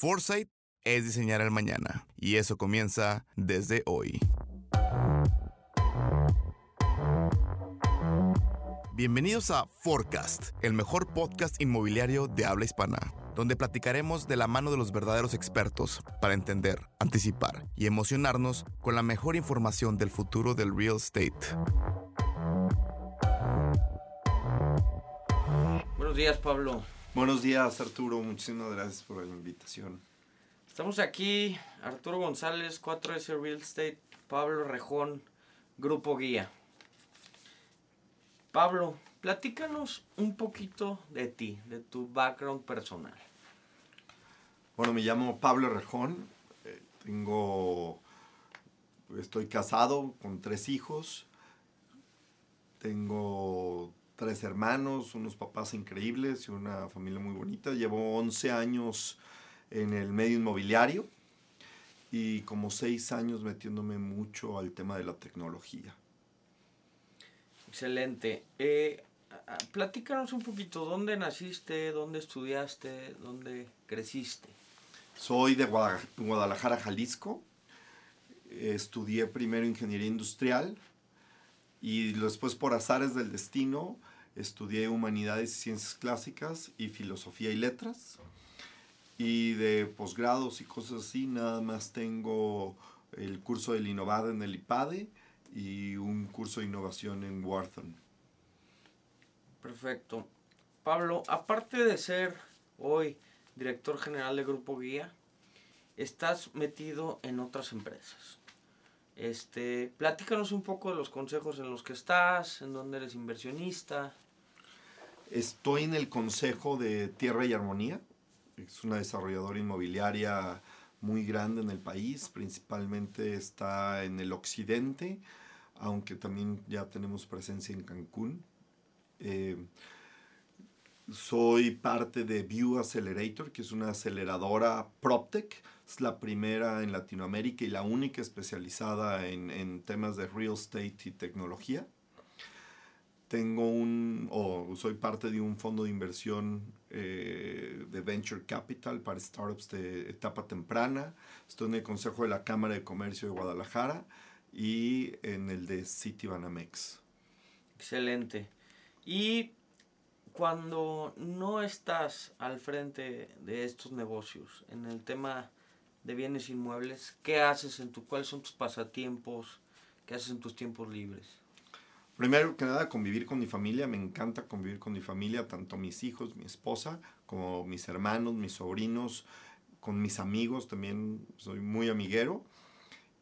Foresight es diseñar el mañana y eso comienza desde hoy. Bienvenidos a Forecast, el mejor podcast inmobiliario de habla hispana, donde platicaremos de la mano de los verdaderos expertos para entender, anticipar y emocionarnos con la mejor información del futuro del real estate. Buenos días, Pablo. Buenos días, Arturo. Muchísimas gracias por la invitación. Estamos aquí, Arturo González, 4S Real Estate, Pablo Rejón, Grupo Guía. Pablo, platícanos un poquito de ti, de tu background personal. Bueno, me llamo Pablo Rejón. eh, tengo. Estoy casado con tres hijos. Tengo tres hermanos, unos papás increíbles y una familia muy bonita. Llevo 11 años en el medio inmobiliario y como 6 años metiéndome mucho al tema de la tecnología. Excelente. Eh, platícanos un poquito, ¿dónde naciste, dónde estudiaste, dónde creciste? Soy de Guada- Guadalajara, Jalisco. Estudié primero ingeniería industrial y después por azares del destino estudié humanidades y ciencias clásicas y filosofía y letras. Y de posgrados y cosas así, nada más tengo el curso del Innovada en el IPADE y un curso de innovación en Wharton. Perfecto. Pablo, aparte de ser hoy director general de Grupo Guía, estás metido en otras empresas. Este, platícanos un poco de los consejos en los que estás, en donde eres inversionista. Estoy en el Consejo de Tierra y Armonía. Es una desarrolladora inmobiliaria muy grande en el país. Principalmente está en el occidente, aunque también ya tenemos presencia en Cancún. Eh, soy parte de View Accelerator, que es una aceleradora PropTech. Es la primera en Latinoamérica y la única especializada en, en temas de real estate y tecnología tengo un, o soy parte de un fondo de inversión eh, de Venture Capital para startups de etapa temprana. Estoy en el Consejo de la Cámara de Comercio de Guadalajara y en el de Citibanamex. Excelente. Y cuando no estás al frente de estos negocios, en el tema de bienes inmuebles, ¿qué haces en tu, cuáles son tus pasatiempos? ¿Qué haces en tus tiempos libres? Primero que nada, convivir con mi familia. Me encanta convivir con mi familia, tanto mis hijos, mi esposa, como mis hermanos, mis sobrinos, con mis amigos. También soy muy amiguero.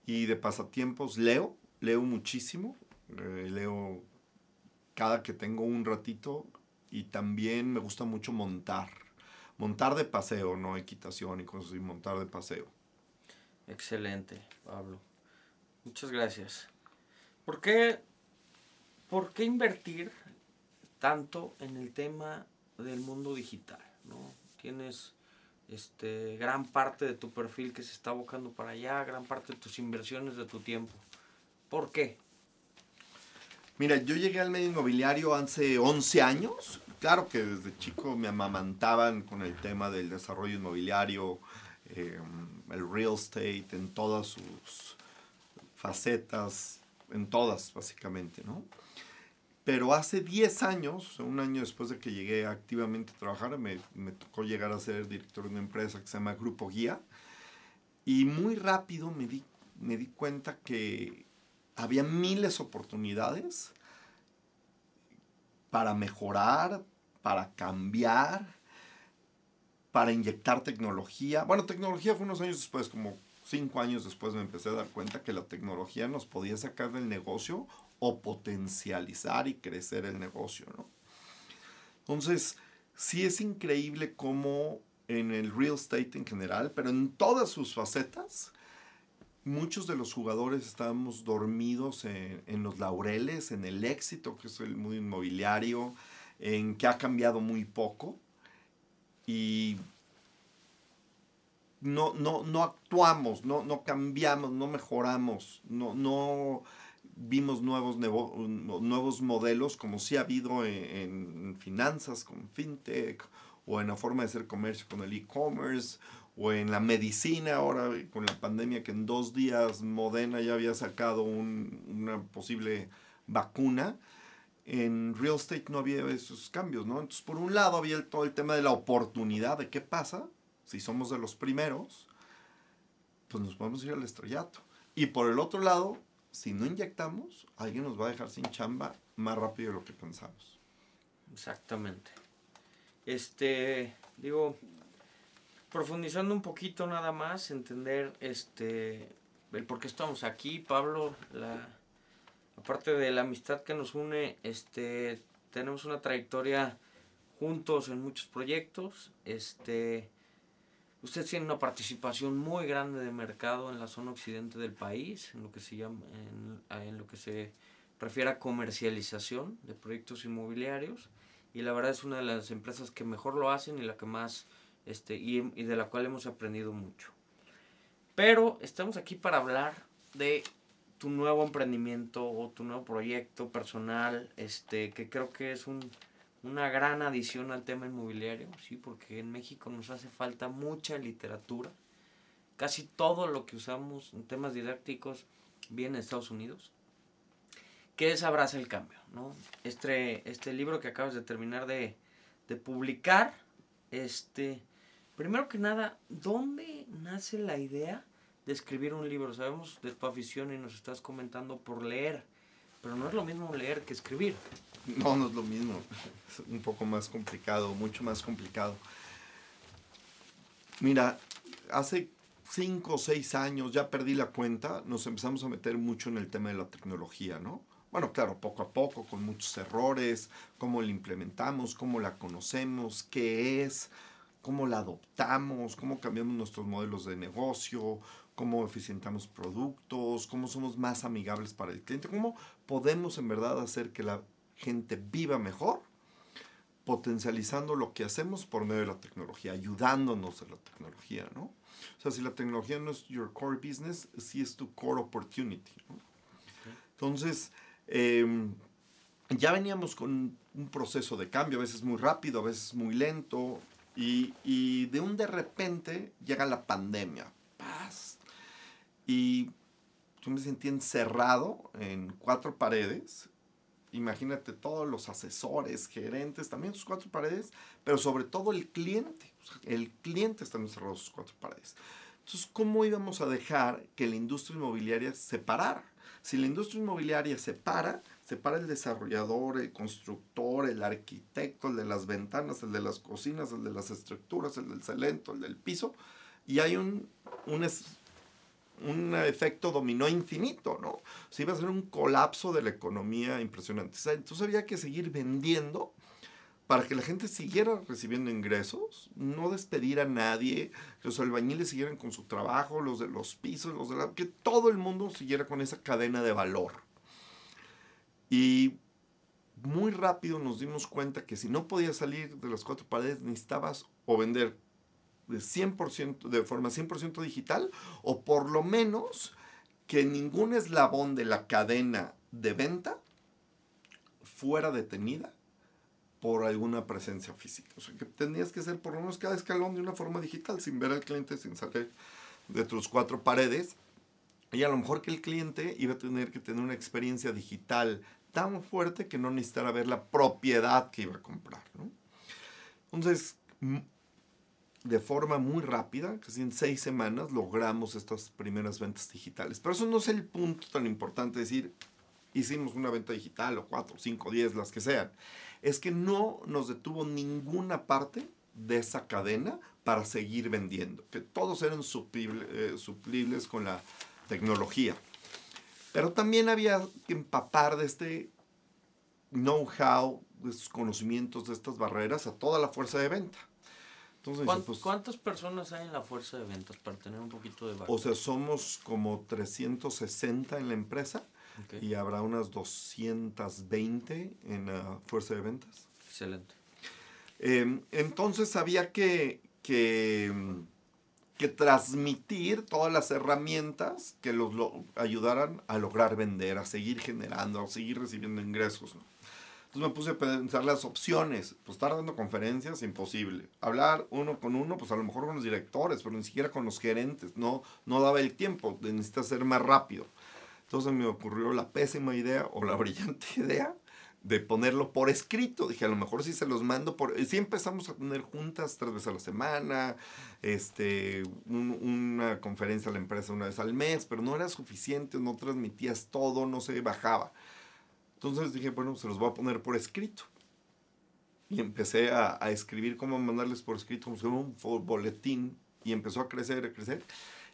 Y de pasatiempos leo, leo muchísimo. eh, leo cada que tengo un ratito. Y también me gusta mucho montar. Montar de paseo, no equitación y cosas así, montar de paseo. Excelente, Pablo. Muchas gracias. ¿Por qué, por qué invertir tanto en el tema del mundo digital? ¿no? Tienes este, gran parte de tu perfil que se está abocando para allá, gran parte de tus inversiones de tu tiempo. ¿Por qué? Mira, yo llegué al medio inmobiliario hace 11 años. Claro que desde chico me amamantaban con el tema del desarrollo inmobiliario, eh, el real estate en todas sus facetas, en todas básicamente, ¿no? Pero hace 10 años, un año después de que llegué activamente a trabajar, me, me tocó llegar a ser director de una empresa que se llama Grupo Guía. Y muy rápido me di, me di cuenta que había miles de oportunidades para mejorar, para cambiar, para inyectar tecnología. Bueno, tecnología fue unos años después, como cinco años después me empecé a dar cuenta que la tecnología nos podía sacar del negocio o potencializar y crecer el negocio, ¿no? Entonces, sí es increíble cómo en el real estate en general, pero en todas sus facetas, muchos de los jugadores estábamos dormidos en, los laureles, en el éxito que es el mundo inmobiliario, en que ha cambiado muy poco y no, no, no actuamos, no, no cambiamos, no mejoramos, no, no vimos nuevos, nuevos modelos como sí ha habido en, en finanzas con fintech o en la forma de hacer comercio con el e-commerce o en la medicina ahora con la pandemia que en dos días Modena ya había sacado un, una posible vacuna, en real estate no había esos cambios, ¿no? Entonces, por un lado había todo el tema de la oportunidad de qué pasa si somos de los primeros, pues nos podemos ir al estrellato. Y por el otro lado, si no inyectamos, alguien nos va a dejar sin chamba más rápido de lo que pensamos. Exactamente. Este, digo, profundizando un poquito nada más, entender este el por qué estamos aquí, Pablo, la aparte de la amistad que nos une, este tenemos una trayectoria juntos en muchos proyectos, este usted tiene una participación muy grande de mercado en la zona occidente del país, en lo que se llama en, en lo que se refiere a comercialización de proyectos inmobiliarios y la verdad es una de las empresas que mejor lo hacen y la que más este, y, y, de la cual hemos aprendido mucho. Pero estamos aquí para hablar de tu nuevo emprendimiento o tu nuevo proyecto personal, este, que creo que es un, una gran adición al tema inmobiliario, sí, porque en México nos hace falta mucha literatura. Casi todo lo que usamos en temas didácticos viene de Estados Unidos. Que es Abraza el Cambio, ¿no? Este, este libro que acabas de terminar de, de publicar, este, Primero que nada, ¿dónde nace la idea de escribir un libro? Sabemos de tu afición y nos estás comentando por leer, pero no es lo mismo leer que escribir. No, no es lo mismo. Es un poco más complicado, mucho más complicado. Mira, hace cinco o seis años, ya perdí la cuenta, nos empezamos a meter mucho en el tema de la tecnología, ¿no? Bueno, claro, poco a poco, con muchos errores, cómo la implementamos, cómo la conocemos, qué es, cómo la adoptamos, cómo cambiamos nuestros modelos de negocio, cómo eficientamos productos, cómo somos más amigables para el cliente, cómo podemos en verdad hacer que la gente viva mejor, potencializando lo que hacemos por medio de la tecnología, ayudándonos de la tecnología, ¿no? O sea, si la tecnología no es your core business, sí es tu core opportunity. Entonces, eh, ya veníamos con un proceso de cambio, a veces muy rápido, a veces muy lento, y, de un de repente llega la pandemia. Paz. Y yo me sentí encerrado en cuatro paredes. Imagínate todos los asesores, gerentes, también sus cuatro paredes, pero sobre todo el cliente. El cliente está encerrado en sus cuatro paredes. Entonces, ¿cómo íbamos a dejar que la industria inmobiliaria se parara? Si la industria inmobiliaria se para, se para el desarrollador, el constructor, el arquitecto, el de las ventanas, el de las cocinas, el de las estructuras, el del cemento, el del piso, y hay un, un, un efecto dominó infinito, ¿no? O sea, iba a ser un colapso de la economía impresionante. Entonces había que seguir vendiendo para que la gente siguiera recibiendo ingresos, no despedir a nadie, los albañiles siguieran con su trabajo, los de los pisos, los de la, que todo el mundo siguiera con esa cadena de valor. Y muy rápido nos dimos cuenta que si no podías salir de las cuatro paredes, necesitabas o vender de 100%, de forma 100% digital, o por lo menos que ningún eslabón de la cadena de venta fuera detenida por alguna presencia física. O sea, que tenías que hacer por lo menos cada escalón de una forma digital, sin ver al cliente, sin salir de tus cuatro paredes. Y a lo mejor que el cliente iba a tener que tener una experiencia digital tan fuerte que no necesitara ver la propiedad que iba a comprar. ¿no? Entonces, de forma muy rápida, casi en seis semanas, logramos estas primeras ventas digitales. Pero eso no es el punto tan importante, decir, hicimos una venta digital o cuatro, cinco, diez, las que sean. Es que no nos detuvo ninguna parte de esa cadena para seguir vendiendo, que todos eran suplible, eh, suplibles con la tecnología. Pero también había que empapar de este know-how, de estos conocimientos, de estas barreras a toda la fuerza de venta. Entonces, ¿Cuántas, pues, ¿Cuántas personas hay en la fuerza de ventas para tener un poquito de base? O sea, somos como 360 en la empresa okay. y habrá unas 220 en la fuerza de ventas. Excelente. Eh, entonces había que, que que transmitir todas las herramientas que los ayudaran a lograr vender, a seguir generando, a seguir recibiendo ingresos. ¿no? Entonces me puse a pensar las opciones. Pues estar dando conferencias, imposible. Hablar uno con uno, pues a lo mejor con los directores, pero ni siquiera con los gerentes. No, no daba el tiempo, necesita ser más rápido. Entonces me ocurrió la pésima idea o la brillante idea de ponerlo por escrito. Dije, a lo mejor si se los mando por... Sí empezamos a tener juntas tres veces a la semana, este, una conferencia a la empresa una vez al mes, pero no era suficiente, no transmitías todo, no se bajaba. Entonces dije, bueno, se los voy a poner por escrito. Y empecé a, escribir cómo mandarles por escrito, como un boletín, y empezó a crecer, a crecer.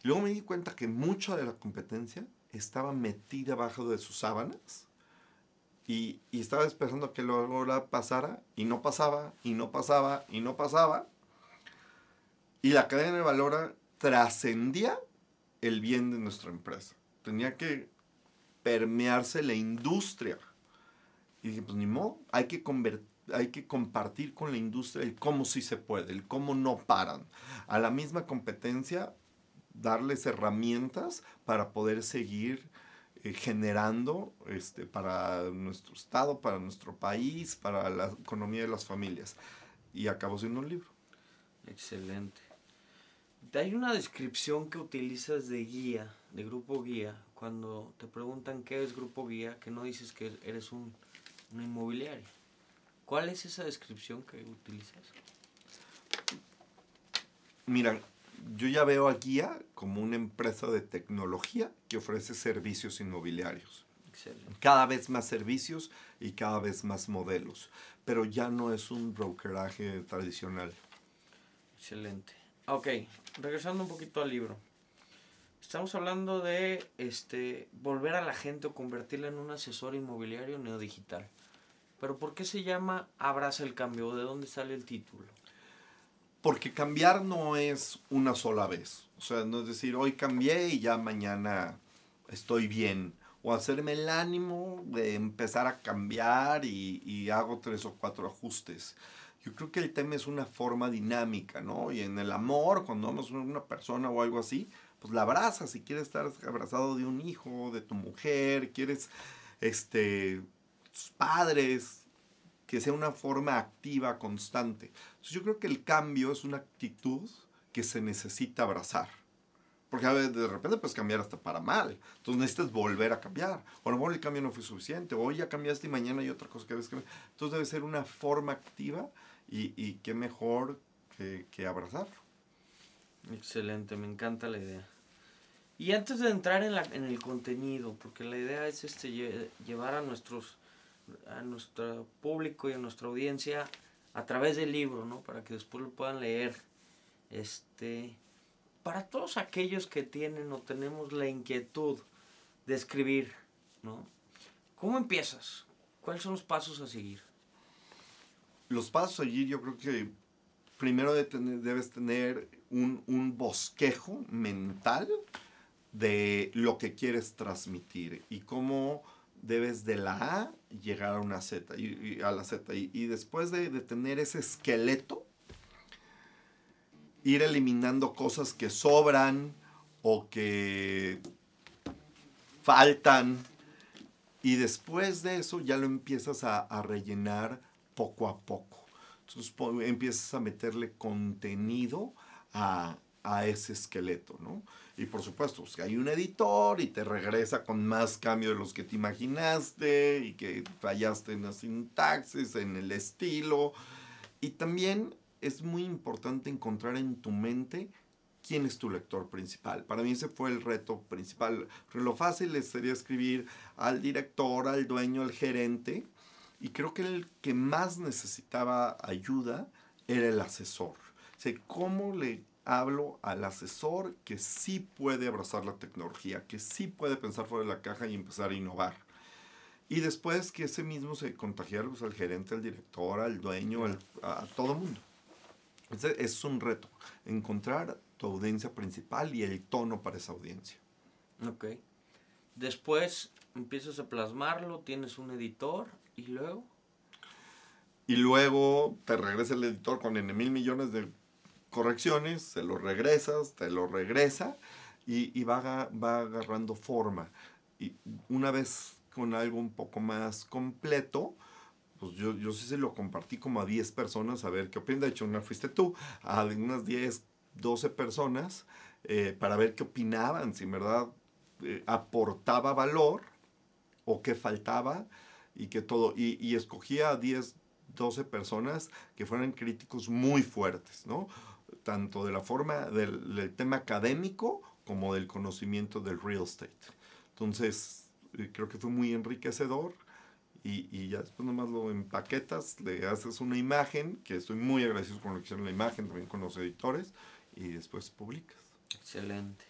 Y luego me di cuenta que mucha de la competencia estaba metida abajo de sus sábanas y, estaba esperando que la pasara y no pasaba, y no pasaba, y no pasaba. Y la cadena de valor trascendía el bien de nuestra empresa. Tenía que permearse la industria. Y dije, pues ni modo, hay que hay que compartir con la industria el cómo sí se puede, el cómo no paran. A la misma competencia, darles herramientas para poder seguir eh, generando este, para nuestro estado, para nuestro país, para la economía de las familias. Y acabó siendo un libro. Excelente. Hay una descripción que utilizas de guía, de grupo guía, cuando te preguntan qué es grupo guía, que no dices que eres un, una inmobiliaria. ¿Cuál es esa descripción que utilizas? Mira, yo ya veo a Guía como una empresa de tecnología que ofrece servicios inmobiliarios. Cada vez más servicios y cada vez más modelos, pero ya no es un brokeraje tradicional. Excelente. Ok, regresando un poquito al libro. Estamos hablando de este, volver a la gente o convertirla en un asesor inmobiliario neodigital. Pero ¿por qué se llama Abraza el cambio? ¿De dónde sale el título? Porque cambiar no es una sola vez. O sea, no es decir, hoy cambié y ya mañana estoy bien. O hacerme el ánimo de empezar a cambiar y, hago tres o cuatro ajustes. Yo creo que el tema es una forma dinámica, ¿no? Y en el amor, cuando amas a una persona o algo así, pues la abrazas. Si quieres estar abrazado de un hijo, de tu mujer, quieres, este, tus padres, que sea una forma activa, constante. Entonces yo creo que el cambio es una actitud que se necesita abrazar. Porque a ver, de repente puedes cambiar hasta para mal. Entonces necesitas volver a cambiar. O a lo mejor el cambio no fue suficiente. Hoy ya cambiaste y mañana hay otra cosa que debes cambiar. Entonces debe ser una forma activa y, y qué mejor que, que abrazarlo. Excelente, me encanta la idea. Y antes de entrar en, la, en el contenido, porque la idea es este, llevar a nuestros a nuestro público y a nuestra audiencia a través del libro, ¿no? Para que después lo puedan leer. Este, para todos aquellos que tienen o tenemos la inquietud de escribir, ¿no? ¿Cómo empiezas? ¿Cuáles son los pasos a seguir? Los pasos a seguir yo creo que primero debes tener un, un bosquejo mental de lo que quieres transmitir y cómo debes de la A llegar a una Z y, a la Z y, después de, tener ese esqueleto ir eliminando cosas que sobran o que faltan y después de eso ya lo empiezas a, rellenar poco a poco. Entonces empiezas a meterle contenido a, a ese esqueleto, ¿no? Y por supuesto, que hay un editor y te regresa con más cambio de los que te imaginaste y que fallaste en la sintaxis, en el estilo. Y también es muy importante encontrar en tu mente quién es tu lector principal. Para mí ese fue el reto principal. Lo fácil sería escribir al director, al dueño, al gerente. Y creo que el que más necesitaba ayuda era el asesor. O sea, ¿cómo le hablo al asesor que sí puede abrazar la tecnología, que sí puede pensar fuera de la caja y empezar a innovar. Y después que ese mismo se contagie pues, al gerente, al director, al dueño, a, todo el mundo. Ese es un reto, encontrar tu audiencia principal y el tono para esa audiencia. Ok. Después empiezas a plasmarlo, tienes un editor y luego... Y luego te regresa el editor con N mil millones de correcciones, se lo regresas, te lo regresa y, va, va agarrando forma. Y una vez con algo un poco más completo, pues yo, yo sí se lo compartí como a 10 personas a ver qué opinan. De hecho, una fuiste tú, a unas 10, 12 personas eh, para ver qué opinaban, si en verdad eh, aportaba valor o qué faltaba y que todo. Y, y escogía a 10, 12 personas que fueran críticos muy fuertes, ¿no? Tanto de la forma del, tema académico como del conocimiento del real estate. Entonces, eh, creo que fue muy enriquecedor y, y, ya después nomás lo empaquetas, le haces una imagen, que estoy muy agradecido con lo que hicieron la imagen, también con los editores, y después publicas. Excelente.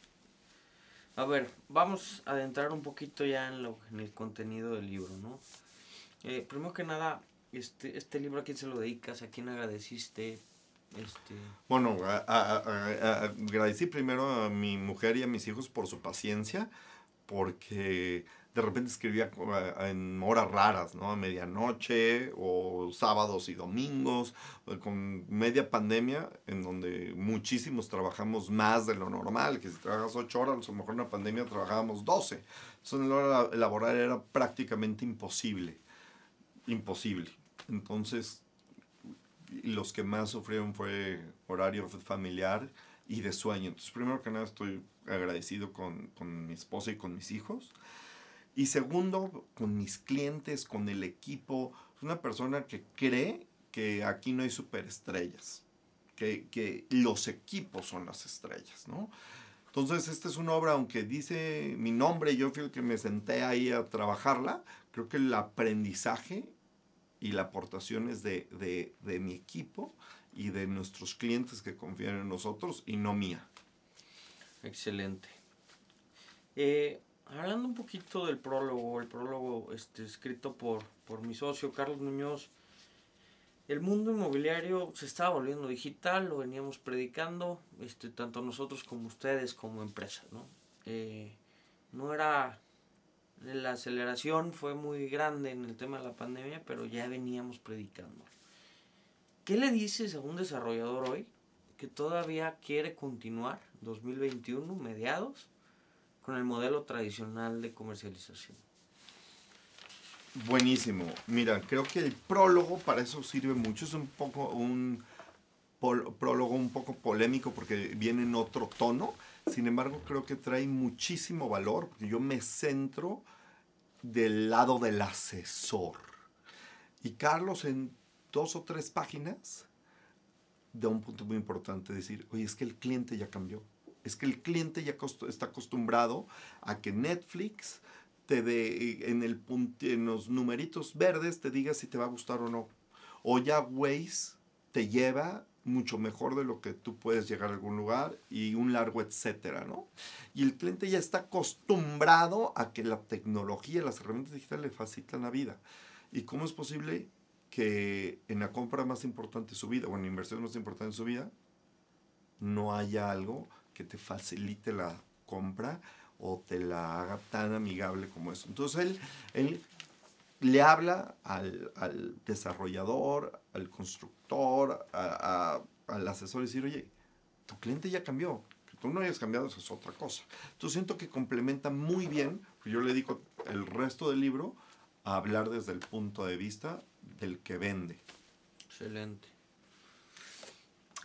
A ver, vamos a adentrar un poquito ya en, lo, en el contenido del libro, ¿no? Eh, primero que nada, este, este libro, ¿a quién se lo dedicas? ¿A quién agradeciste? Este... Bueno, a, a, a, agradecí primero a mi mujer y a mis hijos por su paciencia, porque de repente escribía en horas raras, ¿no? A medianoche o sábados y domingos, con media pandemia, en donde muchísimos trabajamos más de lo normal, que si trabajas ocho horas, a lo mejor en la pandemia trabajábamos 12. Entonces, la hora laboral era prácticamente imposible, imposible. Entonces, los que más sufrieron fue horario familiar y de sueño. Entonces, primero que nada, estoy agradecido con, con mi esposa y con mis hijos. Y segundo, con mis clientes, con el equipo. Es una persona que cree que aquí no hay superestrellas, que, que los equipos son las estrellas, ¿no? Entonces, esta es una obra, aunque dice mi nombre, yo fui el que me senté ahí a trabajarla, creo que el aprendizaje y la aportación es de, de, de mi equipo y de nuestros clientes que confían en nosotros y no mía. Excelente. Eh, hablando un poquito del prólogo, el prólogo este, escrito por, por mi socio Carlos Muñoz, el mundo inmobiliario se estaba volviendo digital, lo veníamos predicando, este, tanto nosotros como ustedes como empresa, ¿no? Eh, no era, la aceleración fue muy grande en el tema de la pandemia, pero ya veníamos predicando. ¿Qué le dices a un desarrollador hoy que todavía quiere continuar 2021, mediados, con el modelo tradicional de comercialización. Buenísimo. Mira, creo que el prólogo para eso sirve mucho. Es un poco un prólogo un poco polémico porque viene en otro tono. Sin embargo, creo que trae muchísimo valor yo me centro del lado del asesor. Y Carlos en dos o tres páginas da un punto muy importante, decir, oye, es que el cliente ya cambió es que el cliente ya está acostumbrado a que Netflix te dé en, el en los numeritos verdes te diga si te va a gustar o no. O ya Waze te lleva mucho mejor de lo que tú puedes llegar a algún lugar y un largo etcétera, ¿no? Y el cliente ya está acostumbrado a que la tecnología, las herramientas digitales le facilitan la vida. ¿Y cómo es posible que en la compra más importante de su vida o en la inversión más importante de su vida no haya algo que te facilite la compra o te la haga tan amigable como eso. Entonces él, él le habla al, desarrollador, al constructor, al asesor y decir, oye, tu cliente ya cambió, que tú no hayas cambiado, eso es otra cosa. Entonces siento que complementa muy bien, yo le dedico el resto del libro a hablar desde el punto de vista del que vende. Excelente.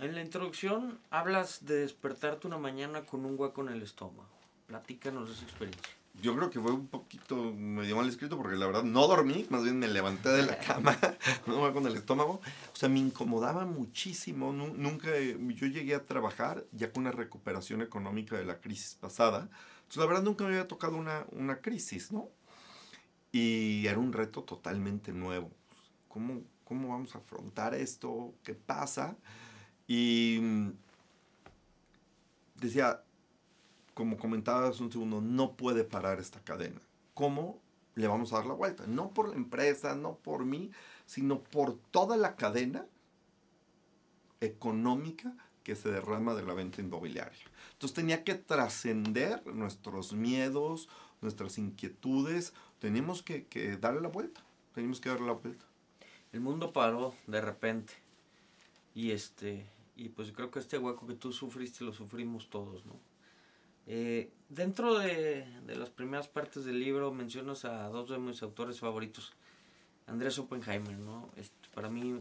En la introducción hablas de despertarte una mañana con un hueco en el estómago. Platícanos esa experiencia. Yo creo que fue un poquito medio mal escrito porque la verdad no dormí, más bien me levanté de la cama, no con el estómago. O sea, me incomodaba muchísimo. Nunca, yo llegué a trabajar ya con una recuperación económica de la crisis pasada. Entonces, la verdad nunca me había tocado una, una crisis, ¿no? Y era un reto totalmente nuevo. ¿Cómo, ¿Cómo vamos a afrontar esto? ¿Qué pasa? Y mm, decía, como comentabas un segundo, no puede parar esta cadena. ¿Cómo le vamos a dar la vuelta? No por la empresa, no por mí, sino por toda la cadena económica que se derrama de la venta inmobiliaria. Entonces tenía que trascender nuestros miedos, nuestras inquietudes. Tenemos que, darle la vuelta. Tenemos que darle la vuelta. El mundo paró de repente. Y este y pues creo que este hueco que tú sufriste lo sufrimos todos, ¿no? Eh, dentro de, las primeras partes del libro mencionas a dos de mis autores favoritos, Andrés Oppenheimer, ¿no? Este, para mí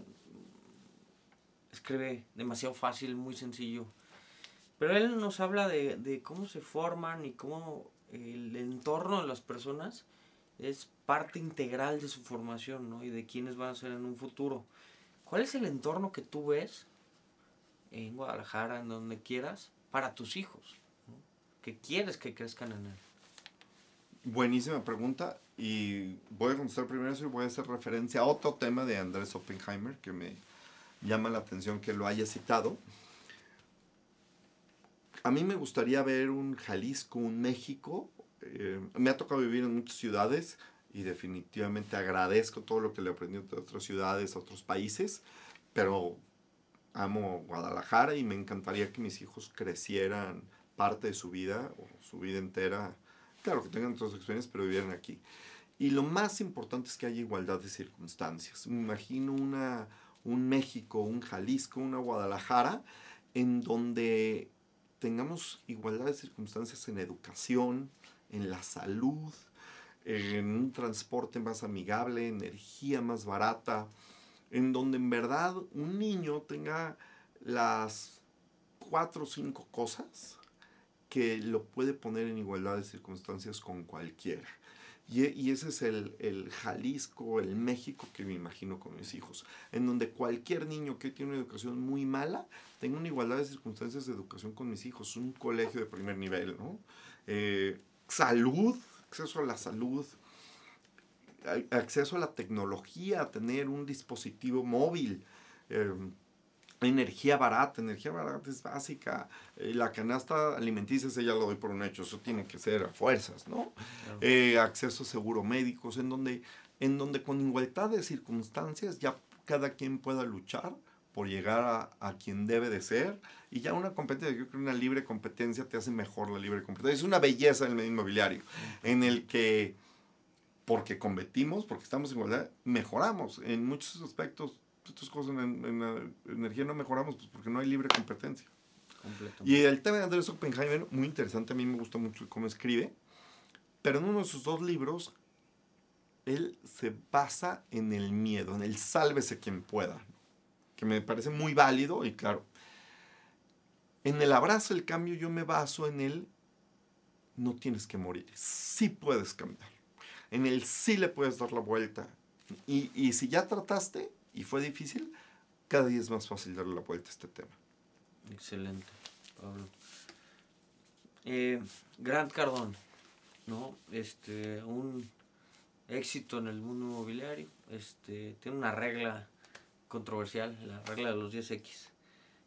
escribe demasiado fácil, muy sencillo. Pero él nos habla de, de cómo se forman y cómo el entorno de las personas es parte integral de su formación, ¿no? Y de quiénes van a ser en un futuro. ¿Cuál es el entorno que tú ves en Guadalajara, en donde quieras, para tus hijos? Que quieres que crezcan en él. Buenísima pregunta y voy a contestar primero eso y voy a hacer referencia a otro tema de Andrés Oppenheimer que me llama la atención que lo haya citado. A mí me gustaría ver un Jalisco, un México. eh, me ha tocado vivir en muchas ciudades y definitivamente agradezco todo lo que le aprendí de otras ciudades, otros países, pero amo Guadalajara y me encantaría que mis hijos crecieran parte de su vida o su vida entera. Claro que tengan otras experiencias, pero vivieran aquí. Y lo más importante es que haya igualdad de circunstancias. Me imagino una, un México, un Jalisco, una Guadalajara, en donde tengamos igualdad de circunstancias en educación, en la salud, en un transporte más amigable, energía más barata, en donde en verdad un niño tenga las cuatro o cinco cosas que lo puede poner en igualdad de circunstancias con cualquiera. Y, ese es el, el, Jalisco, el México que me imagino con mis hijos, en donde cualquier niño que tiene una educación muy mala tenga una igualdad de circunstancias de educación con mis hijos, un colegio de primer nivel, ¿no? Eh, salud, acceso a la salud, acceso a la tecnología, tener un dispositivo móvil. Eh, energía barata, energía barata es básica. Eh, la canasta alimenticia, ese ya lo doy por un hecho, eso tiene que ser a fuerzas, ¿no? Claro. Eh, acceso seguro médicos, en donde, en donde con igualdad de circunstancias ya cada quien pueda luchar por llegar a, a, quien debe de ser. Y ya una competencia, yo creo que una libre competencia te hace mejor la libre competencia. Es una belleza en el medio inmobiliario, en el que, porque competimos, porque estamos en igualdad, mejoramos. En muchos aspectos, otras cosas en, en, la energía no mejoramos pues porque no hay libre competencia. Y el tema de Andrés Oppenheimer, muy interesante, a mí me gusta mucho cómo escribe, pero en uno de sus dos libros, él se basa en el miedo, en el sálvese quien pueda, que me parece muy válido y claro. En el abrazo, el cambio, yo me baso en el no tienes que morir, sí puedes cambiar. En el sí le puedes dar la vuelta. Y, y si ya trataste, y fue difícil, cada día es más fácil darle la vuelta a este tema. Excelente, Pablo. Eh, Grant Cardone, ¿no? Este, un éxito en el mundo inmobiliario. Este, tiene una regla controversial, la regla de los 10X.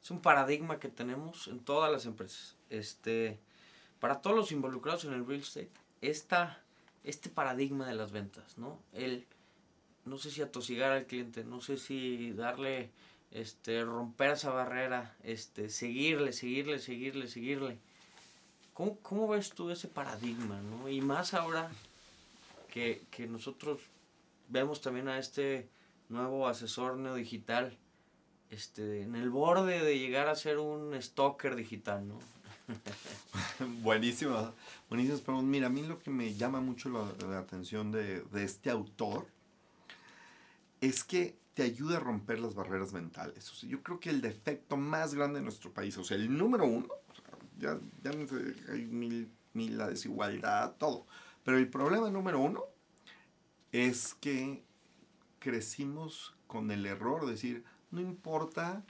Es un paradigma que tenemos en todas las empresas. Este, para todos los involucrados en el real estate, esta, este paradigma de las ventas, ¿no? El, no sé si atosigar al cliente, no sé si darle, este, romper esa barrera, este, seguirle, seguirle, seguirle, seguirle. ¿Cómo, cómo ves tú ese paradigma, no? Y más ahora que, que nosotros vemos también a este nuevo asesor neodigital, este, en el borde de llegar a ser un stalker digital, ¿no? Buenísimo, buenísimo. Pero mira, a mí lo que me llama mucho la, la atención de, de este autor es que te ayuda a romper las barreras mentales. O sea, yo creo que el defecto más grande de nuestro país, o sea, el número uno, ya, ya hay mil, mil, la desigualdad, todo. Pero el problema número uno es que crecimos con el error de decir, no importa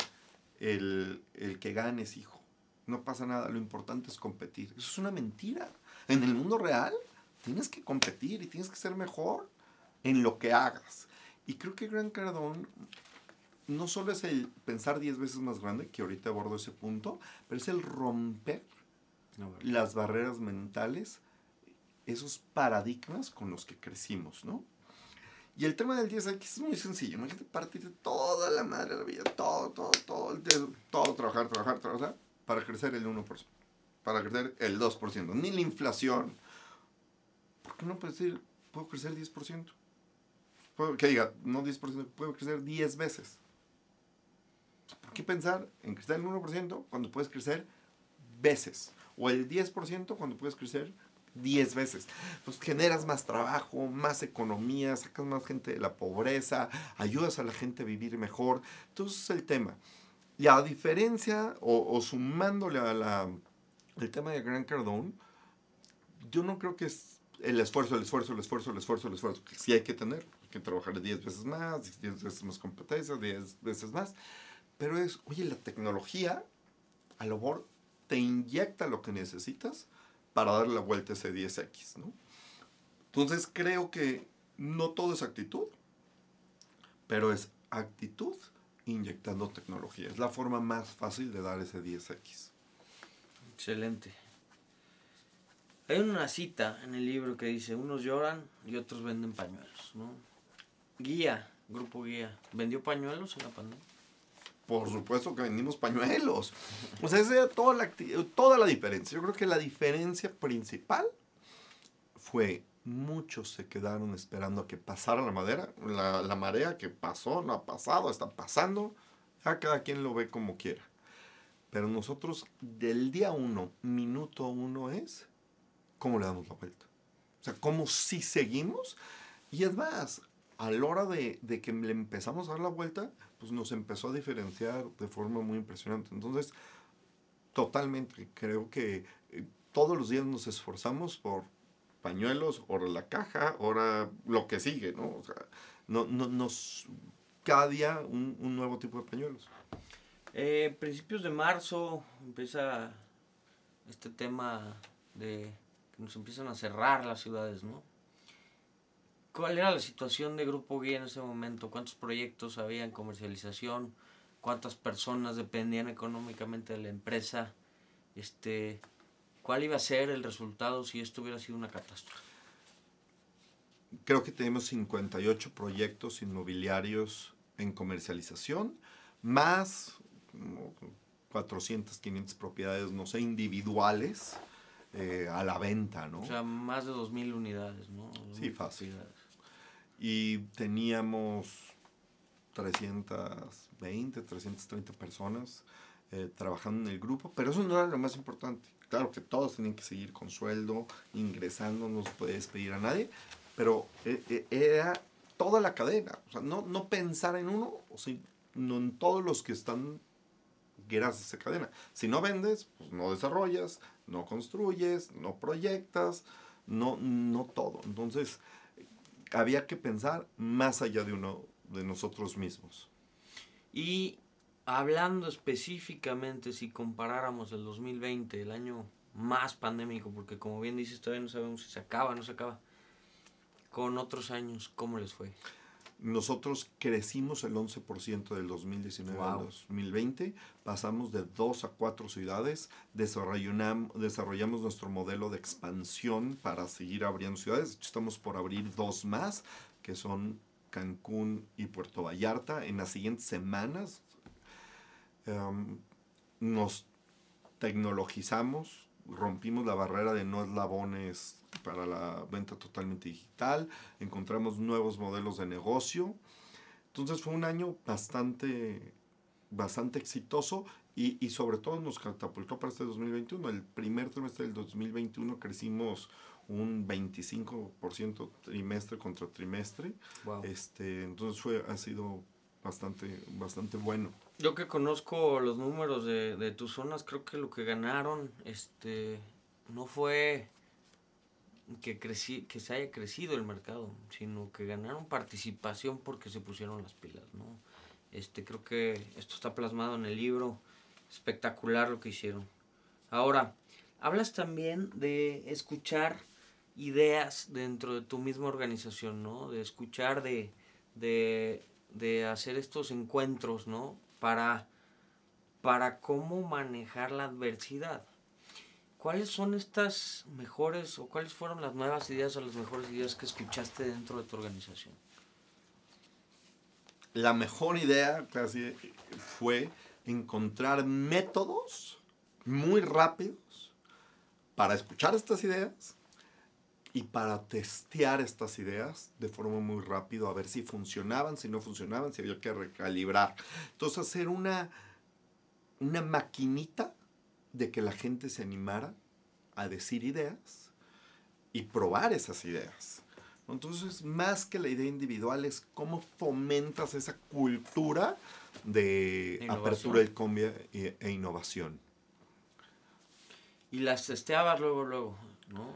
el, el que ganes, hijo, no pasa nada, lo importante es competir. Eso es una mentira. En el mundo real tienes que competir y tienes que ser mejor en lo que hagas. Y creo que Gran Cardón no solo es el pensar 10 veces más grande, que ahorita abordo ese punto, pero es el romper no, las barreras mentales, esos paradigmas con los que crecimos, ¿no? Y el tema del 10X es muy sencillo. Imagínate partir de toda la madre de la vida, todo, todo, todo, todo, todo trabajar, trabajar, trabajar, para crecer el 1%, para crecer el 2%, ni la inflación. ¿Por qué no puedes decir, puedo crecer 10%? Que diga, no 10%, puedo crecer 10 veces. ¿Por qué pensar en crecer el 1% cuando puedes crecer veces? O el 10% cuando puedes crecer 10 veces. Pues generas más trabajo, más economía, sacas más gente de la pobreza, ayudas a la gente a vivir mejor. Entonces el tema. Y a diferencia o, sumándole a la, el tema de Gran Cardone, yo no creo que es el esfuerzo, el esfuerzo, el esfuerzo, el esfuerzo, el esfuerzo, que sí hay que tener, hay que trabajar 10 veces más, 10 veces más competencias, 10 veces más, pero es, oye, la tecnología a lo te inyecta lo que necesitas para darle la vuelta a ese 10X, ¿no? Entonces creo que no todo es actitud, pero es actitud inyectando tecnología. Es la forma más fácil de dar ese 10X. Excelente. Hay una cita en el libro que dice, unos lloran y otros venden pañuelos, ¿no? Guía, grupo guía, ¿vendió pañuelos en la pandemia? Por supuesto que vendimos pañuelos. O sea, esa era toda la, toda la diferencia. Yo creo que la diferencia principal fue muchos se quedaron esperando a que pasara la madera, la, la marea que pasó, no ha pasado, está pasando. Ya cada quien lo ve como quiera. Pero nosotros del día uno, minuto uno es cómo le damos la vuelta. O sea, cómo sí seguimos. Y es más, a la hora de, de, que le empezamos a dar la vuelta, pues nos empezó a diferenciar de forma muy impresionante. Entonces, totalmente, creo que eh, todos los días nos esforzamos por pañuelos, ahora la caja, ahora lo que sigue, ¿no? O sea, no, no, nos, cada día un, un nuevo tipo de pañuelos. Eh, principios de marzo empieza este tema de que nos empiezan a cerrar las ciudades, ¿no? ¿Cuál era la situación de Grupo Guía en ese momento? ¿Cuántos proyectos había en comercialización? ¿Cuántas personas dependían económicamente de la empresa? Este, ¿Cuál iba a ser el resultado si esto hubiera sido una catástrofe? Creo que tenemos 58 proyectos inmobiliarios en comercialización, más 400, 500 propiedades, no sé, individuales eh, a la venta, ¿no? O sea, más de 2.000 unidades, ¿no? Sí, fácil. Y teníamos 320, 330 personas eh, trabajando en el grupo, pero eso no era lo más importante. Claro que todos tenían que seguir con sueldo, ingresando, no se puede despedir a nadie, pero eh, era toda la cadena. O sea, no, no pensar en uno, o sea, no en todos los que están gracias a esa cadena. Si no vendes, pues no desarrollas, no construyes, no proyectas, no, no todo. Entonces, había que pensar más allá de uno de nosotros mismos. Y hablando específicamente, si comparáramos el 2020, el año más pandémico, porque como bien dices, todavía no sabemos si se acaba no se acaba, con otros años, ¿cómo les fue? Nosotros crecimos el 11% del 2019 al 2020, pasamos de dos a cuatro ciudades, desarrollamos, desarrollamos nuestro modelo de expansión para seguir abriendo ciudades. Estamos por abrir dos más, que son Cancún y Puerto Vallarta. En las siguientes semanas em, nos tecnologizamos, rompimos la barrera de no eslabones para la venta totalmente digital, encontramos nuevos modelos de negocio. Entonces fue un año bastante, bastante exitoso y, y, sobre todo nos catapultó para este 2021. El primer trimestre del 2021 crecimos un 25% trimestre contra trimestre. Este, entonces fue, ha sido bastante, bastante bueno. Yo que conozco los números de, de tus zonas, creo que lo que ganaron este, no fue que, creci que se haya crecido el mercado, sino que ganaron participación porque se pusieron las pilas, ¿no? Este, creo que esto está plasmado en el libro, espectacular lo que hicieron. Ahora, hablas también de escuchar ideas dentro de tu misma organización, ¿no? De escuchar, de, de, de hacer estos encuentros, ¿no? Para, para cómo manejar la adversidad. ¿Cuáles son estas mejores o cuáles fueron las nuevas ideas o las mejores ideas que escuchaste dentro de tu organización? La mejor idea casi fue encontrar métodos muy rápidos para escuchar estas ideas y para testear estas ideas de forma muy rápida, a ver si funcionaban, si no funcionaban, si había que recalibrar. Entonces hacer una, una maquinita de que la gente se animara a decir ideas y probar esas ideas. Entonces, más que la idea individual es cómo fomentas esa cultura de Innovación. apertura y cambio e, e innovación. Y las testeabas luego, luego, ¿no?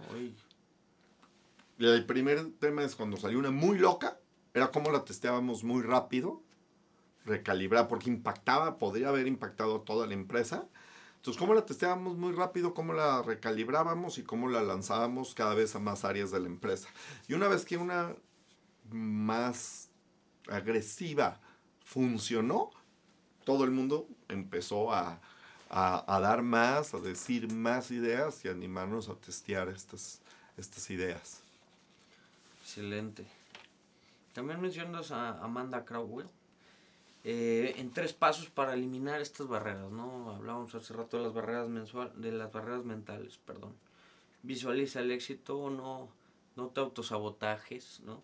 El primer tema es cuando salió una muy loca, era cómo la testeábamos muy rápido, recalibrar, porque impactaba, podría haber impactado a toda la empresa. Entonces, cómo la testeábamos muy rápido, cómo la recalibrábamos y cómo la lanzábamos cada vez a más áreas de la empresa. Y una vez que una más agresiva funcionó, todo el mundo empezó a, dar más, a decir más ideas y animarnos a testear estas, estas ideas. Excelente. También mencionas a Amanda Crowell. eh, en tres pasos para eliminar estas barreras, ¿no? Hablábamos hace rato de las barreras mensual, de las barreras mentales, perdón. Visualiza el éxito, no, no te autosabotajes, ¿no?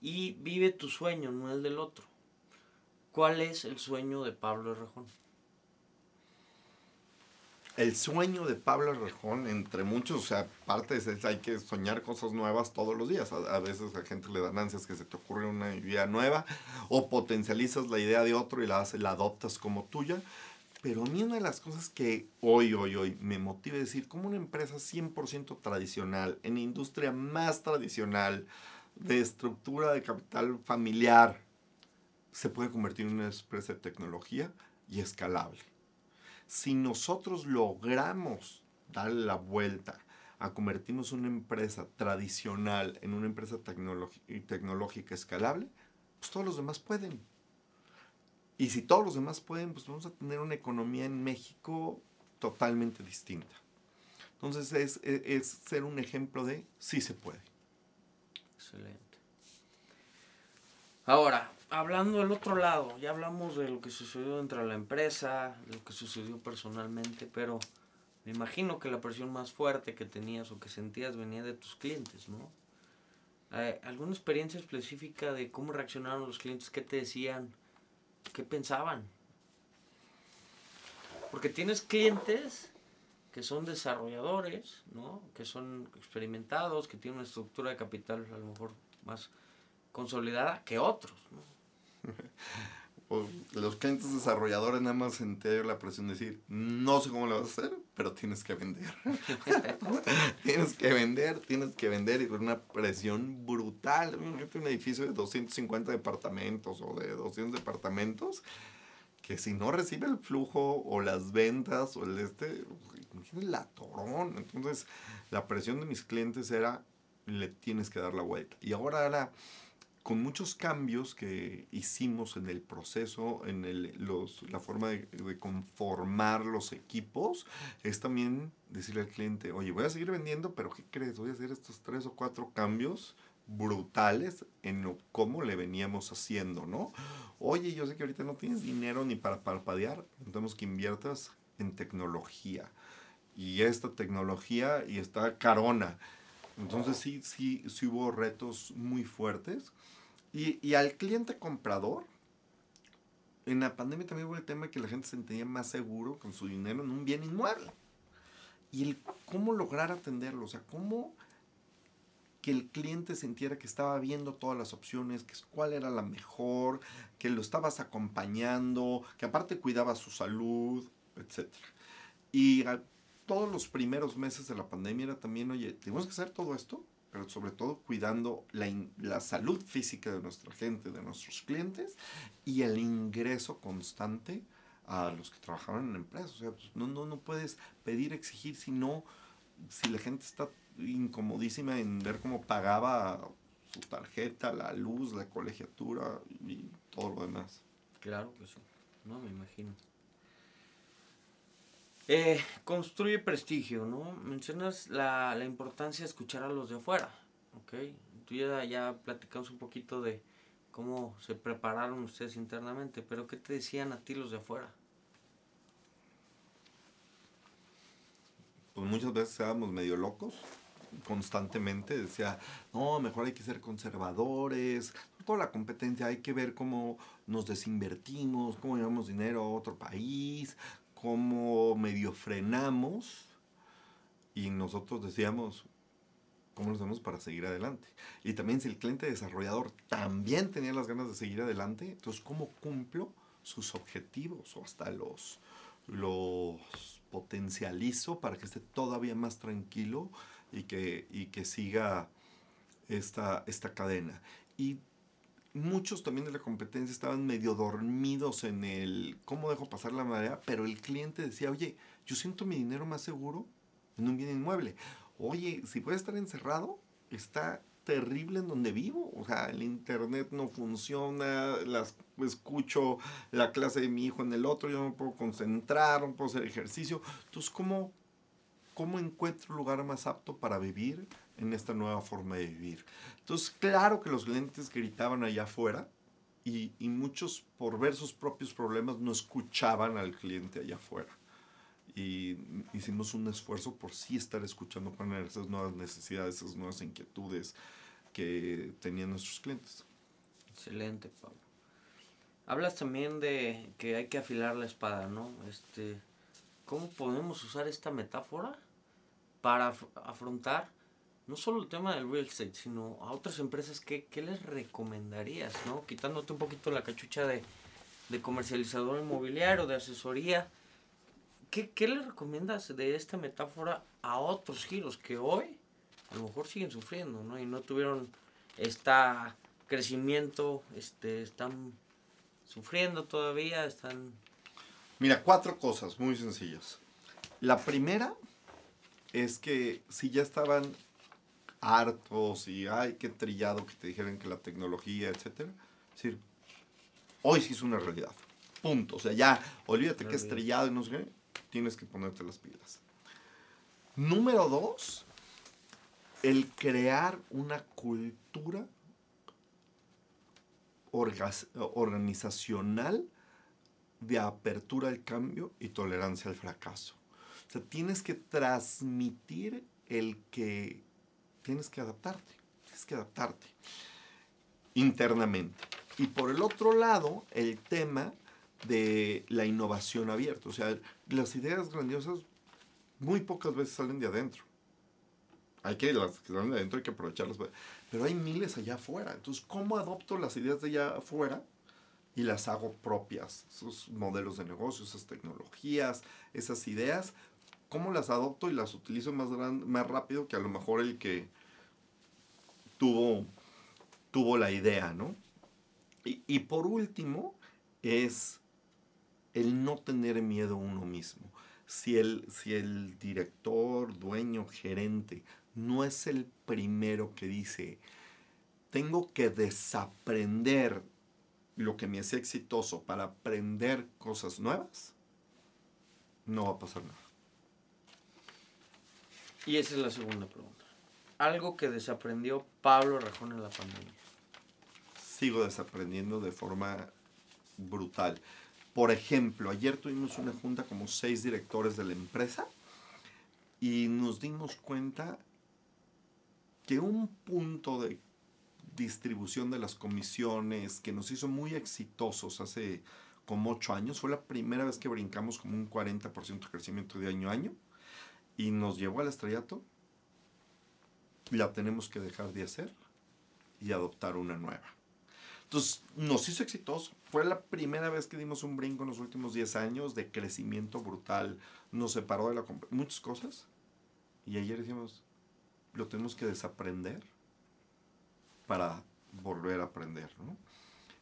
Y vive tu sueño, no el del otro. ¿Cuál es el sueño de Pablo Rejón? El sueño de Pablo Rejón, entre muchos, o sea, parte es, es hay que soñar cosas nuevas todos los días. A, veces a la gente le dan ansias que se te ocurre una idea nueva o potencializas la idea de otro y la, la adoptas como tuya. Pero a mí una de las cosas que hoy, hoy, hoy me motiva a decir, como una empresa 100% tradicional, en industria más tradicional, de estructura de capital familiar, se puede convertir en una empresa de tecnología y escalable si nosotros logramos darle la vuelta a convertirnos una empresa tradicional en una empresa tecnológica, escalable, pues todos los demás pueden. Y si todos los demás pueden, pues vamos a tener una economía en México totalmente distinta. Entonces es, es- es ser un ejemplo de sí se puede. Excelente. Ahora, hablando del otro lado, ya hablamos de lo que sucedió dentro de la empresa, lo que sucedió personalmente, pero me imagino que la presión más fuerte que tenías o que sentías venía de tus clientes, ¿no? Eh, ¿Alguna experiencia específica de cómo reaccionaron los clientes? ¿Qué te decían? ¿Qué pensaban? Porque tienes clientes que son desarrolladores, ¿no? Que son experimentados, que tienen una estructura de capital a lo mejor más consolidada que otros, ¿no? Los clientes desarrolladores nada más sentía yo la presión de decir, no sé cómo lo vas a hacer, pero tienes que vender. tienes que vender, tienes que vender y con una presión brutal. Imagínate un edificio de 250 departamentos o de 200 departamentos que si no recibe el flujo o las ventas o el este, imagínate el atorón. Entonces, la presión de mis clientes era, le tienes que dar la vuelta. Y ahora era con muchos cambios que hicimos en el proceso, en el, los, la forma de, de conformar los equipos, es también decirle al cliente, oye, voy a seguir vendiendo, pero ¿qué crees? Voy a hacer estos tres o cuatro cambios brutales en lo, cómo le veníamos haciendo, ¿no? Oye, yo sé que ahorita no tienes dinero ni para parpadear, entonces que inviertas en tecnología. Y esta tecnología y esta carona. Entonces sí, sí, sí hubo retos muy fuertes. Y, y al cliente comprador, en la pandemia también hubo el tema que la gente se sentía más seguro con su dinero en un bien inmueble. Y el cómo lograr atenderlo, o sea, cómo que el cliente sintiera que estaba viendo todas las opciones, que cuál era la mejor, que lo estabas acompañando, que aparte cuidaba su salud, etc. Y todos los primeros meses de la pandemia era también, oye, tenemos que hacer todo esto, pero sobre todo cuidando la, la salud física de nuestra gente, de nuestros clientes y el ingreso constante a los que trabajaban en la empresa. O sea, pues, no, no, no puedes pedir, exigir si no, si la gente está incomodísima en ver cómo pagaba su tarjeta, la luz, la colegiatura y todo lo demás. Claro que sí, no me imagino. Eh, construye prestigio, ¿no? Mencionas la, la importancia de escuchar a los de afuera, ¿ok? Tú ya, ya platicamos un poquito de cómo se prepararon ustedes internamente, pero ¿qué te decían a ti los de afuera? pues muchas veces estábamos medio locos constantemente decía no mejor hay que ser conservadores toda la competencia hay que ver cómo nos desinvertimos cómo llevamos dinero a otro país cómo medio frenamos y nosotros decíamos ¿cómo lo hacemos para seguir adelante? Y también si el cliente desarrollador también tenía las ganas de seguir adelante, entonces ¿cómo cumplo sus objetivos o hasta los, los potencializo para que esté todavía más tranquilo y que, y que siga esta, esta cadena? Y muchos también de la competencia estaban medio dormidos en el cómo dejo pasar la marea, pero el cliente decía, oye, yo siento mi dinero más seguro en un bien inmueble. Oye, si puede estar encerrado, está terrible en donde vivo. O sea, el internet no funciona, las, escucho la clase de mi hijo en el otro, yo no puedo concentrar, no puedo hacer ejercicio. Entonces, ¿cómo, cómo encuentro un lugar más apto para vivir en esta nueva forma de vivir? Entonces, claro que los clientes gritaban allá afuera y, y muchos, por ver sus propios problemas, no escuchaban al cliente allá afuera y hicimos un esfuerzo por sí estar escuchando cuáles esas nuevas necesidades, esas nuevas inquietudes que tenían nuestros clientes. Excelente, Pablo. Hablas también de que hay que afilar la espada, ¿no? Este, ¿Cómo podemos usar esta metáfora para afrontar no solo el tema del real estate, sino a otras empresas? ¿Qué, qué les recomendarías, no? Quitándote un poquito la cachucha de, de comercializador inmobiliario, de asesoría ¿Qué, ¿Qué le recomiendas de esta metáfora a otros giros que hoy a lo mejor siguen sufriendo, ¿no? Y no tuvieron este crecimiento, este, están sufriendo todavía, están... Mira, cuatro cosas muy sencillas. La primera es que si ya estaban hartos y ay, qué trillado que te dijeran que la tecnología, etcétera, decir, hoy sí es una realidad. Punto. O sea, ya, olvídate que es trillado y no sé qué tienes que ponerte las pilas. Número dos, el crear una cultura organizacional de apertura al cambio y tolerancia al fracaso. O sea, tienes que transmitir el que tienes que adaptarte, tienes que adaptarte internamente. Y por el otro lado, el tema de la innovación abierta. O sea, las ideas grandiosas muy pocas veces salen de adentro. Hay que, las que salen de adentro hay que aprovecharlas. Pero hay miles allá afuera. Entonces, ¿cómo adopto las ideas de allá afuera y las hago propias? Esos modelos de negocio, esas tecnologías, esas ideas. ¿Cómo las adopto y las utilizo más, más rápido que a lo mejor el que tuvo, tuvo la idea, ¿no? Y, y por último, es el no tener miedo a uno mismo. Si el, si el director, dueño, gerente no es el primero que dice, tengo que desaprender lo que me hace exitoso para aprender cosas nuevas, no va a pasar nada. Y esa es la segunda pregunta. Algo que desaprendió Pablo Rajón en la pandemia. Sigo desaprendiendo de forma brutal. Por ejemplo, ayer tuvimos una junta como seis directores de la empresa y nos dimos cuenta que un punto de distribución de las comisiones que nos hizo muy exitosos hace como ocho años, fue la primera vez que brincamos como un 40% de crecimiento de año a año y nos llevó al estrellato, la tenemos que dejar de hacer y adoptar una nueva. Entonces, nos hizo exitoso. Fue la primera vez que dimos un brinco en los últimos 10 años de crecimiento brutal. Nos separó de la muchas cosas. Y ayer decimos, lo tenemos que desaprender para volver a aprender, ¿no?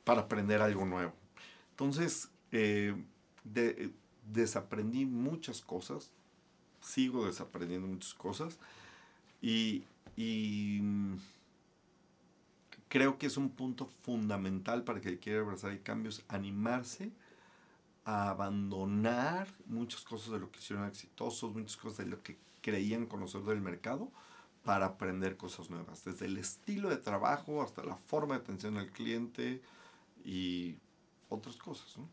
Para aprender algo nuevo. Entonces, eh, desaprendí muchas cosas. Sigo desaprendiendo muchas cosas. Y, y creo que es un punto fundamental para que quiera abrazar el cambio, es animarse a abandonar muchas cosas de lo que hicieron exitosos, muchas cosas de lo que creían conocer del mercado, para aprender cosas nuevas, desde el estilo de trabajo hasta la forma de atención al cliente y otras cosas. ¿no?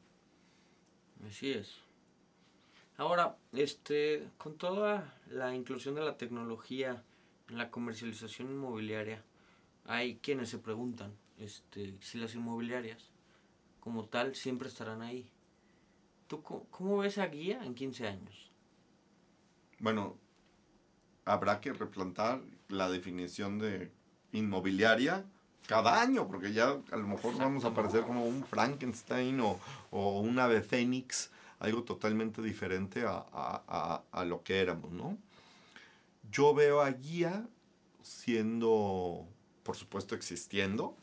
Así es. Ahora, este, con toda la inclusión de la tecnología en la comercialización inmobiliaria, hay quienes se preguntan este, si las inmobiliarias como tal siempre estarán ahí. ¿Tú cómo, ves a guía en 15 años? Bueno, habrá que replantar la definición de inmobiliaria cada año, porque ya a lo mejor vamos a parecer como un Frankenstein o, o un ave fénix, algo totalmente diferente a, a, a, lo que éramos, ¿no? Yo veo a Guía siendo, por supuesto, existiendo,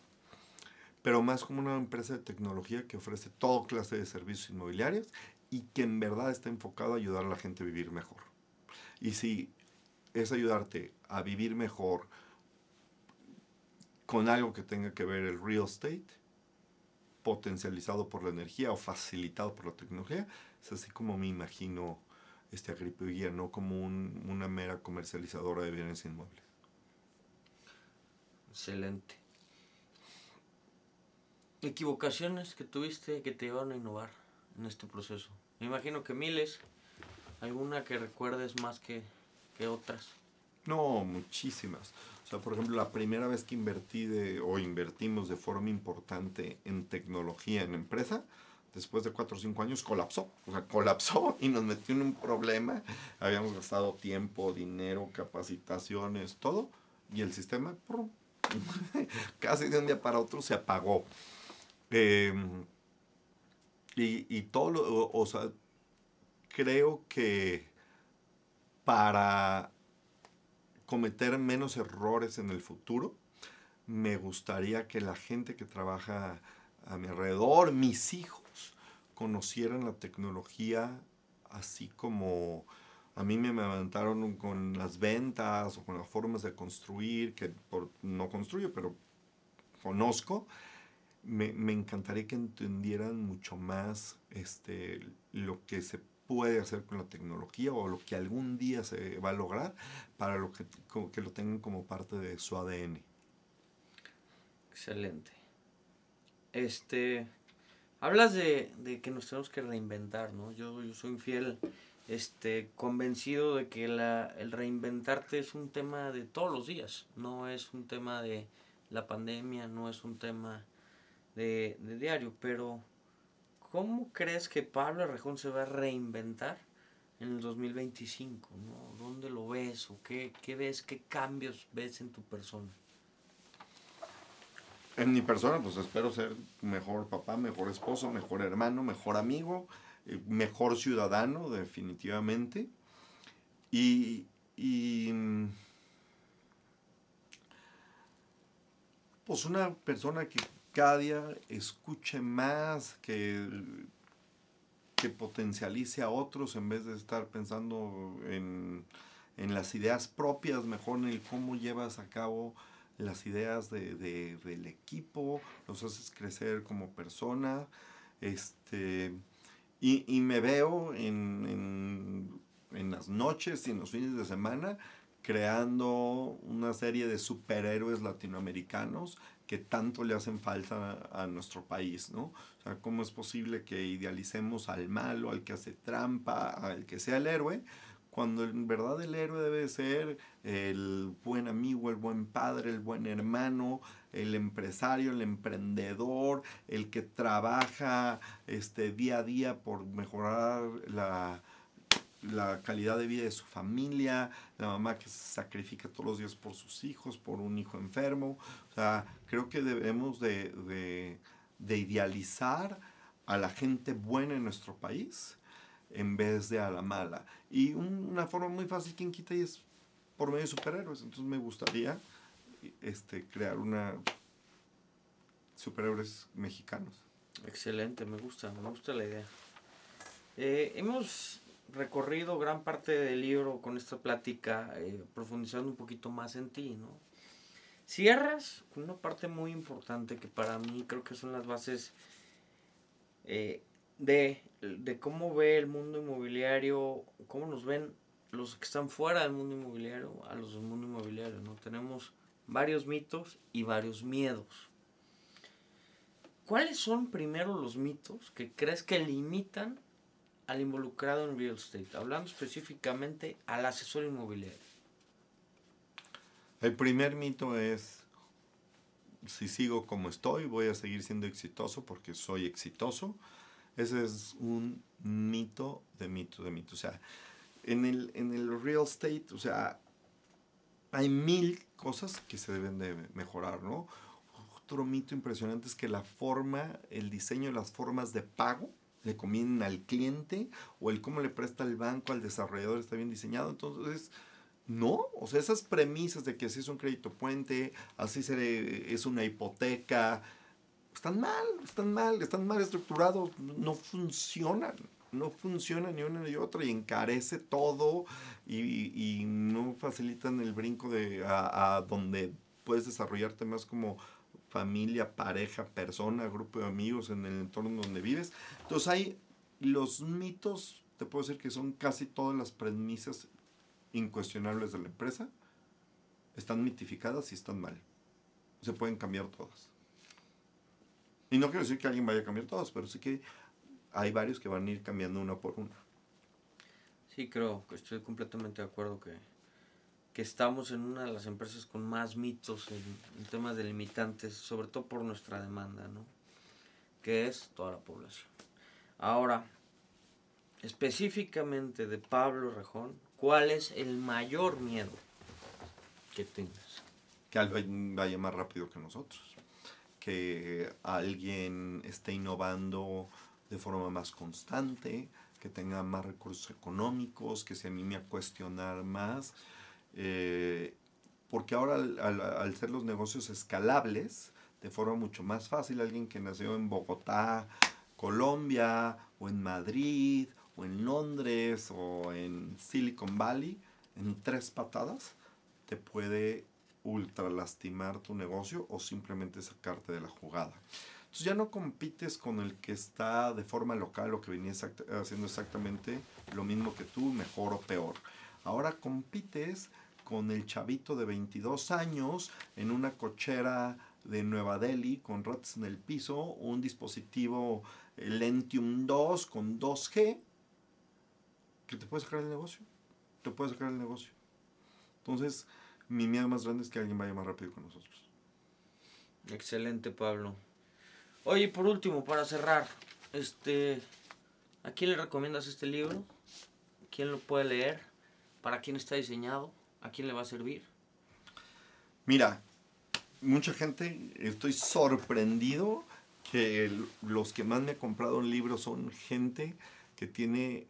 pero más como una empresa de tecnología que ofrece toda clase de servicios inmobiliarios y que en verdad está enfocado a ayudar a la gente a vivir mejor. Y si es ayudarte a vivir mejor con algo que tenga que ver el real estate, potencializado por la energía o facilitado por la tecnología, es así como me imagino este Agripiguía, no como una mera comercializadora de bienes inmuebles. Excelente. Equivocaciones que tuviste que te llevaron a innovar en este proceso. Me imagino que miles, alguna que recuerdes más que, que otras. No, muchísimas. O sea, por ejemplo, la primera vez que invertí de, o invertimos de forma importante en tecnología en empresa, después de cuatro o cinco años colapsó. O sea, colapsó y nos metió en un problema. Habíamos gastado tiempo, dinero, capacitaciones, todo. Y el sistema, casi de un día para otro, se apagó. Em, y, y todo lo, o sea, creo que para cometer menos errores en el futuro, me gustaría que la gente que trabaja a mi alrededor, mis hijos, conocieran la tecnología así como a mí me levantaron con las ventas o con las formas de construir, que no construyo, pero conozco. Me, me, encantaría que entendieran mucho más este, lo que se puede hacer con la tecnología o lo que algún día se va a lograr para lo que, lo tengan como parte de su ADN. Excelente. Este, hablas de, que nos tenemos que reinventar, ¿no? Yo, soy fiel, este, convencido de que la, el reinventarte es un tema de todos los días, no es un tema de la pandemia, no es un tema de, de diario, pero ¿Cómo crees que Pablo Rejón se va a reinventar en el 2025? ¿no? ¿Dónde lo ves o qué, qué ves, qué cambios ves en tu persona? En mi persona, pues espero ser mejor papá, mejor esposo, mejor hermano, mejor amigo, eh, mejor ciudadano, definitivamente. Y, y pues una persona que cada día escuche más, que, que potencialice a otros en vez de estar pensando en, las ideas propias, mejor en el cómo llevas a cabo las ideas de, del equipo, los haces crecer como persona. Este, y, me veo en, en las noches y en los fines de semana creando una serie de superhéroes latinoamericanos que tanto le hacen falta a, nuestro país, ¿no? O sea, ¿cómo es posible que idealicemos al malo, al que hace trampa, al que sea el héroe, cuando en verdad el héroe debe ser el buen amigo, el buen padre, el buen hermano, el empresario, el emprendedor, el que trabaja este, día a día por mejorar la, la calidad de vida de su familia, la mamá que se sacrifica todos los días por sus hijos, por un hijo enfermo. O sea, creo que debemos de, idealizar a la gente buena en nuestro país en vez de a la mala. Y una forma muy fácil, quien quita, y es por medio de superhéroes. Entonces me gustaría este, crear una superhéroes mexicanos. Excelente, me gusta, me gusta la idea. Eh, hemos recorrido gran parte del libro con esta plática, eh, profundizando un poquito más en ti, ¿no? Cierras con una parte muy importante que para mí creo que son las bases eh, de, de, cómo ve el mundo inmobiliario, cómo nos ven los que están fuera del mundo inmobiliario a los del mundo inmobiliario, ¿no? Tenemos varios mitos y varios miedos. ¿Cuáles son primero los mitos que crees que limitan al involucrado en real estate, hablando específicamente al asesor inmobiliario? El primer mito es, si sigo como estoy, voy a seguir siendo exitoso porque soy exitoso. Ese es un mito de mito de mito. O sea, en el, en el real estate, o sea, hay mil cosas que se deben de mejorar, ¿no? Otro mito impresionante es que la forma, el diseño de las formas de pago le convienen al cliente o el cómo le presta el banco al desarrollador está bien diseñado. Entonces, no, o sea, esas premisas de que así es un crédito puente, así se, es una hipoteca, están mal, están mal, están mal estructurados, no funcionan, no funciona ni una ni otra y encarece todo y, y no facilitan el brinco de a, a, donde puedes desarrollarte más como familia, pareja, persona, grupo de amigos en el entorno donde vives. Entonces hay los mitos, te puedo decir que son casi todas las premisas incuestionables de la empresa, están mitificadas y están mal. Se pueden cambiar todas. Y no quiero decir que alguien vaya a cambiar todas, pero sí que hay varios que van a ir cambiando una por una. Sí, creo que estoy completamente de acuerdo que, que estamos en una de las empresas con más mitos en, en temas de limitantes, sobre todo por nuestra demanda, ¿no? Que es toda la población. Ahora, específicamente de Pablo Rejón, ¿cuál es el mayor miedo que tengas? Que alguien vaya más rápido que nosotros. Que alguien esté innovando de forma más constante, que tenga más recursos económicos, que se anime a cuestionar más. Eh, porque ahora al, al, al, ser los negocios escalables, de forma mucho más fácil, alguien que nació en Bogotá, Colombia, o en Madrid, o en Londres, o en Silicon Valley, en tres patadas, te puede ultra lastimar tu negocio o simplemente sacarte de la jugada. Entonces ya no compites con el que está de forma local o que venía exact haciendo exactamente lo mismo que tú, mejor o peor. Ahora compites con el chavito de 22 años en una cochera de Nueva Delhi con ratas en el piso, un dispositivo Lentium 2 con 2G que te puede sacar el negocio. Te puede sacar el negocio. Entonces, mi miedo más grande es que alguien vaya más rápido con nosotros. Excelente, Pablo. Oye, por último, para cerrar, este, ¿a quién le recomiendas este libro? ¿Quién lo puede leer? ¿Para quién está diseñado? ¿A quién le va a servir? Mira, mucha gente, estoy sorprendido que los que más me han comprado un libro son gente que tiene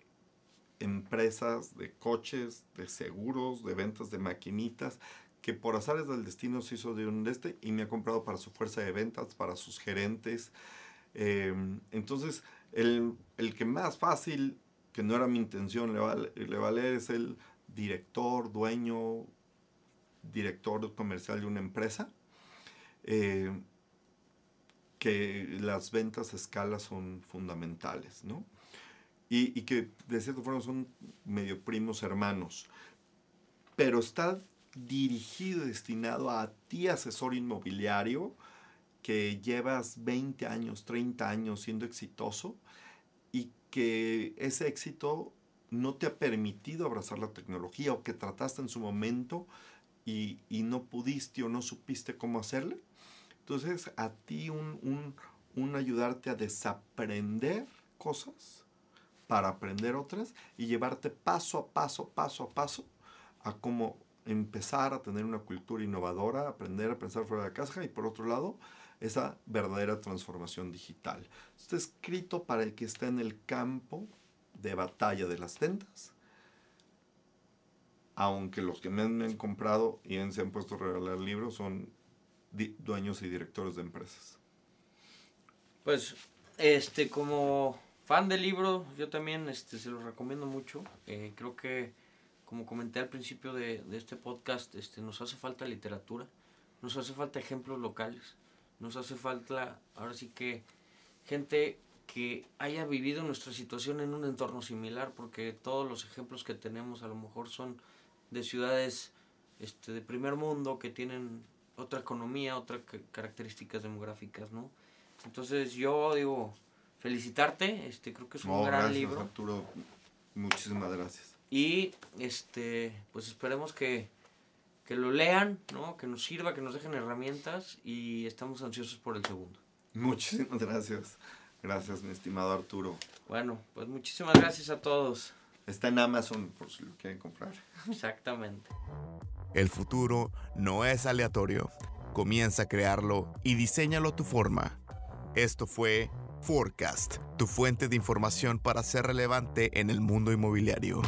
empresas de coches, de seguros, de ventas de maquinitas, que por azares del destino se hizo de un este y me ha comprado para su fuerza de ventas, para sus gerentes. Eh, entonces, el, el, que más fácil, que no era mi intención, le va, le va a leer es el director, dueño, director comercial de una empresa. Eh, que las ventas a escala son fundamentales, ¿no? Y, y, que de cierta forma son medio primos hermanos. Pero está dirigido, destinado a ti, asesor inmobiliario, que llevas 20 años, 30 años siendo exitoso y que ese éxito no te ha permitido abrazar la tecnología o que trataste en su momento y, y no pudiste o no supiste cómo hacerle. Entonces, a ti un, un, un ayudarte a desaprender cosas para aprender otras y llevarte paso a paso, paso a paso a cómo empezar a tener una cultura innovadora, aprender a pensar fuera de la caja y por otro lado, esa verdadera transformación digital. Está escrito para el que está en el campo de batalla de las ventas, aunque los que me han, me han comprado y se han puesto a regalar libros son dueños y directores de empresas. Pues, este, como fan del libro, yo también este, se lo recomiendo mucho. Eh, creo que como comenté al principio de, de, este podcast, este, nos hace falta literatura, nos hace falta ejemplos locales, nos hace falta, ahora sí que, gente que haya vivido nuestra situación en un entorno similar, porque todos los ejemplos que tenemos a lo mejor son de ciudades este, de primer mundo que tienen otra economía, otras características demográficas, ¿no? Entonces yo digo, felicitarte, este, creo que es un no, gran gracias, libro. Arturo. Muchísimas gracias. Y este, pues esperemos que, que lo lean, ¿no? Que nos sirva, que nos dejen herramientas y estamos ansiosos por el segundo. Muchísimas gracias. Gracias, mi estimado Arturo. Bueno, pues muchísimas gracias a todos. Está en Amazon por si lo quieren comprar. Exactamente. El futuro no es aleatorio. Comienza a crearlo y diseñalo a tu forma. Esto fue Forecast, tu fuente de información para ser relevante en el mundo inmobiliario.